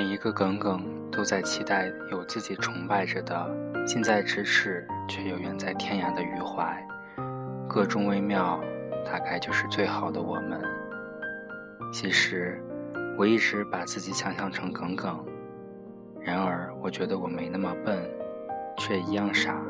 每一个耿耿都在期待有自己崇拜着的近在咫尺却又远在天涯的余淮，个中微妙，大概就是最好的我们。其实，我一直把自己想象成耿耿，然而我觉得我没那么笨，却一样傻。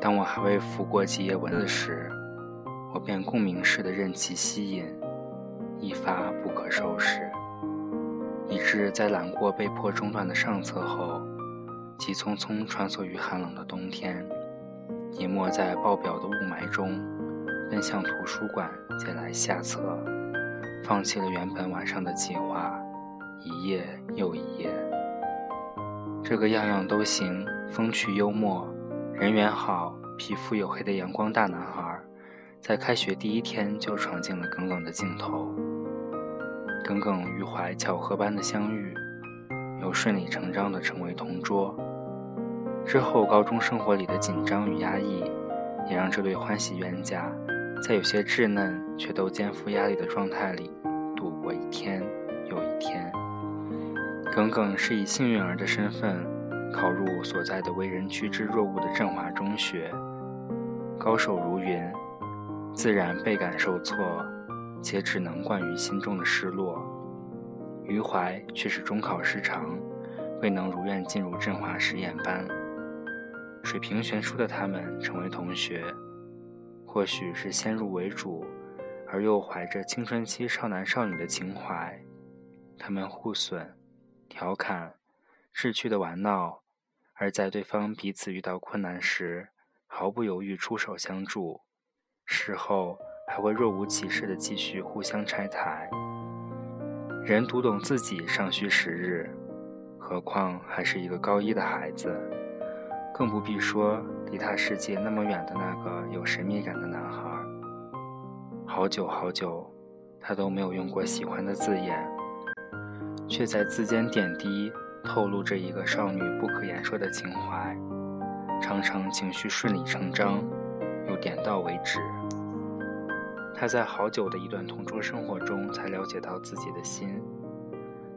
当我还未拂过几页文字时，我便共鸣似的任其吸引，一发不可收拾，以致在揽过被迫中断的上册后，急匆匆穿梭于寒冷的冬天，隐没在爆表的雾霾中，奔向图书馆借来下册，放弃了原本晚上的计划，一夜又一夜。这个样样都行，风趣幽默。人缘好、皮肤黝黑的阳光大男孩，在开学第一天就闯进了耿耿的镜头。耿耿于怀巧合般的相遇，又顺理成章地成为同桌。之后，高中生活里的紧张与压抑，也让这对欢喜冤家，在有些稚嫩却都肩负压力的状态里，度过一天又一天。耿耿是以幸运儿的身份。考入所在的为人趋之若鹜的振华中学，高手如云，自然倍感受挫，且只能灌于心中的失落。余淮却是中考失常，未能如愿进入振华实验班。水平悬殊的他们成为同学，或许是先入为主，而又怀着青春期少男少女的情怀，他们互损、调侃。逝去的玩闹，而在对方彼此遇到困难时，毫不犹豫出手相助，事后还会若无其事地继续互相拆台。人读懂自己尚需时日，何况还是一个高一的孩子，更不必说离他世界那么远的那个有神秘感的男孩。好久好久，他都没有用过喜欢的字眼，却在字间点滴。透露着一个少女不可言说的情怀，常常情绪顺理成章，又点到为止。她在好久的一段同桌生活中才了解到自己的心，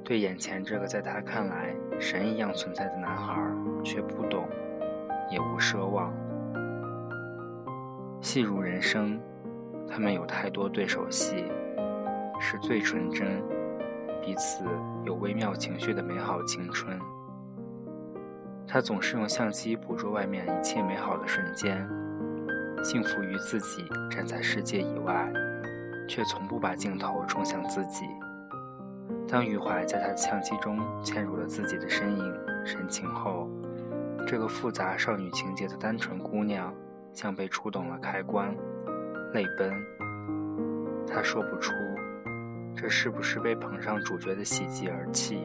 对眼前这个在她看来神一样存在的男孩却不懂，也无奢望。戏如人生，他们有太多对手戏，是最纯真。彼此有微妙情绪的美好青春。他总是用相机捕捉外面一切美好的瞬间，幸福于自己站在世界以外，却从不把镜头冲向自己。当余淮在他的相机中嵌入了自己的身影、神情后，这个复杂少女情节的单纯姑娘，像被触动了开关，泪奔。她说不出。这是不是被捧上主角的喜极而泣，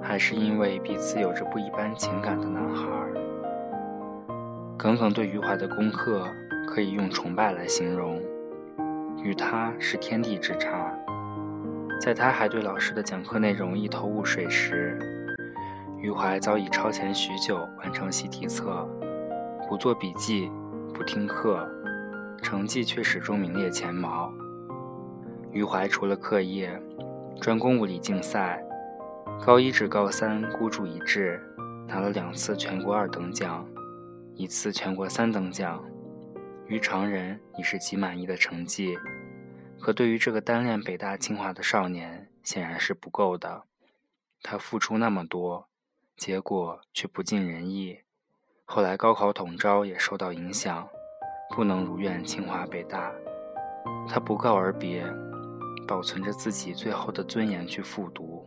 还是因为彼此有着不一般情感的男孩？耿耿对余淮的功课可以用崇拜来形容，与他是天地之差。在他还对老师的讲课内容一头雾水时，余淮早已超前许久完成习题册，不做笔记，不听课，成绩却始终名列前茅。余淮除了课业，专攻物理竞赛，高一至高三孤注一掷，拿了两次全国二等奖，一次全国三等奖，于常人已是极满意的成绩，可对于这个单恋北大清华的少年，显然是不够的。他付出那么多，结果却不尽人意，后来高考统招也受到影响，不能如愿清华北大，他不告而别。保存着自己最后的尊严去复读，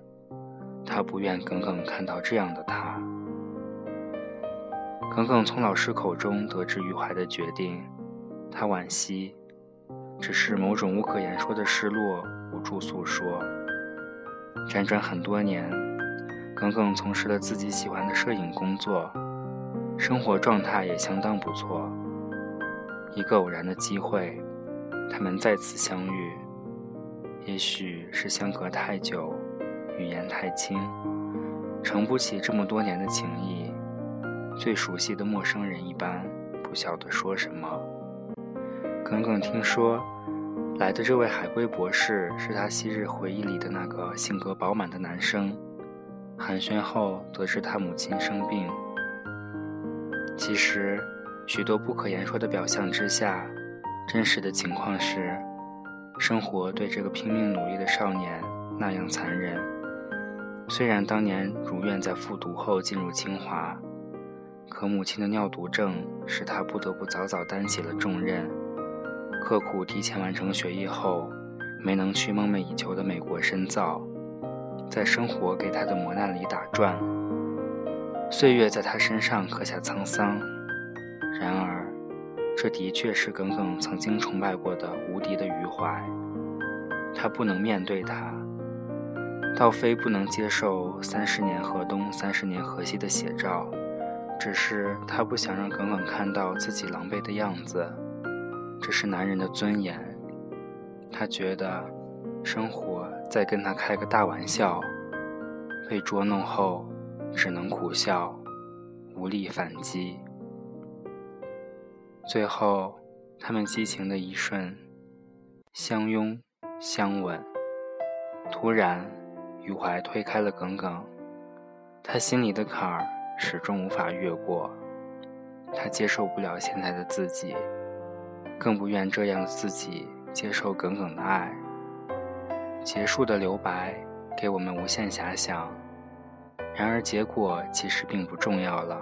他不愿耿耿看到这样的他。耿耿从老师口中得知余淮的决定，他惋惜，只是某种无可言说的失落无处诉说。辗转很多年，耿耿从事了自己喜欢的摄影工作，生活状态也相当不错。一个偶然的机会，他们再次相遇。也许是相隔太久，语言太轻，承不起这么多年的情谊。最熟悉的陌生人一般，不晓得说什么。耿耿听说，来的这位海归博士是他昔日回忆里的那个性格饱满的男生，寒暄后得知他母亲生病。其实，许多不可言说的表象之下，真实的情况是，生活对这个拼命努力的少年那样残忍。虽然当年如愿在复读后进入清华，可母亲的尿毒症使他不得不早早担起了重任。刻苦提前完成学业后，没能去梦寐以求的美国深造，在生活给他的磨难里打转。岁月在他身上刻下沧桑。然而，这的确是耿耿曾经崇拜过的无敌的余怀。他不能面对他，倒非不能接受“三十年河东，三十年河西”的写照，只是他不想让耿耿看到自己狼狈的样子。这是男人的尊严。他觉得，生活在跟他开个大玩笑，被捉弄后，只能苦笑，无力反击。最后，他们激情的一瞬，相拥相吻。突然，余淮推开了耿耿，他心里的坎儿始终无法越过。他接受不了现在的自己。更不愿这样的自己接受耿耿的爱。结束的留白给我们无限遐想，然而结果其实并不重要了。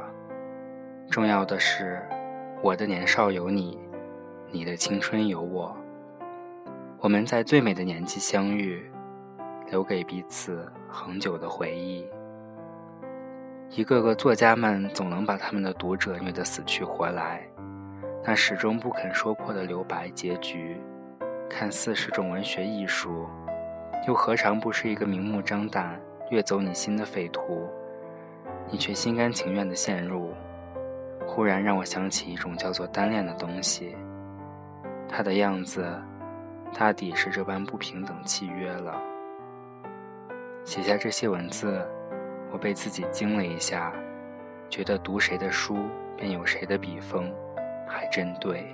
重要的是，我的年少有你，你的青春有我。我们在最美的年纪相遇，留给彼此恒久的回忆。一个个作家们总能把他们的读者虐得死去活来。那始终不肯说破的留白结局，看似是种文学艺术，又何尝不是一个明目张胆掠走你心的匪徒？你却心甘情愿地陷入，忽然让我想起一种叫做单恋的东西。它的样子，大抵是这般不平等契约了。写下这些文字，我被自己惊了一下，觉得读谁的书便有谁的笔锋。还真对。